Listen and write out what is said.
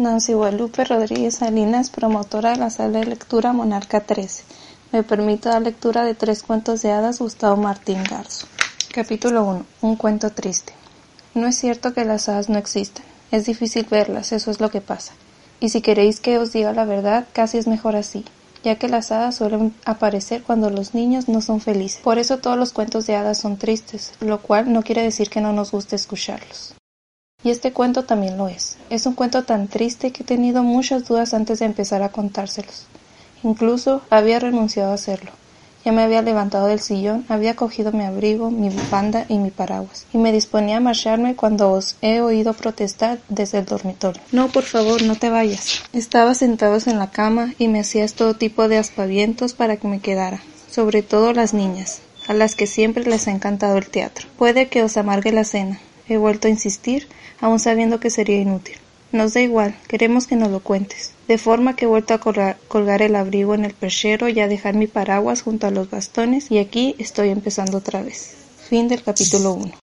Nancy Guadalupe Rodríguez Salinas, promotora de la sala de lectura Monarca 13. Me permito dar lectura de tres cuentos de hadas Gustavo Martín Garzo. Capítulo 1. Un cuento triste. No es cierto que las hadas no existen. Es difícil verlas, eso es lo que pasa. Y si queréis que os diga la verdad, casi es mejor así, ya que las hadas suelen aparecer cuando los niños no son felices. Por eso todos los cuentos de hadas son tristes, lo cual no quiere decir que no nos guste escucharlos. Y este cuento también lo es. Es un cuento tan triste que he tenido muchas dudas antes de empezar a contárselos. Incluso había renunciado a hacerlo. Ya me había levantado del sillón, había cogido mi abrigo, mi bufanda y mi paraguas, y me disponía a marcharme cuando os he oído protestar desde el dormitorio. No, por favor, no te vayas. Estaba sentados en la cama y me hacías todo tipo de aspavientos para que me quedara, sobre todo las niñas, a las que siempre les ha encantado el teatro. Puede que os amargue la cena. He vuelto a insistir, aun sabiendo que sería inútil. Nos da igual, queremos que nos lo cuentes. De forma que he vuelto a colgar, el abrigo en el perchero y a dejar mi paraguas junto a los bastones y aquí estoy empezando otra vez. Fin del capítulo 1.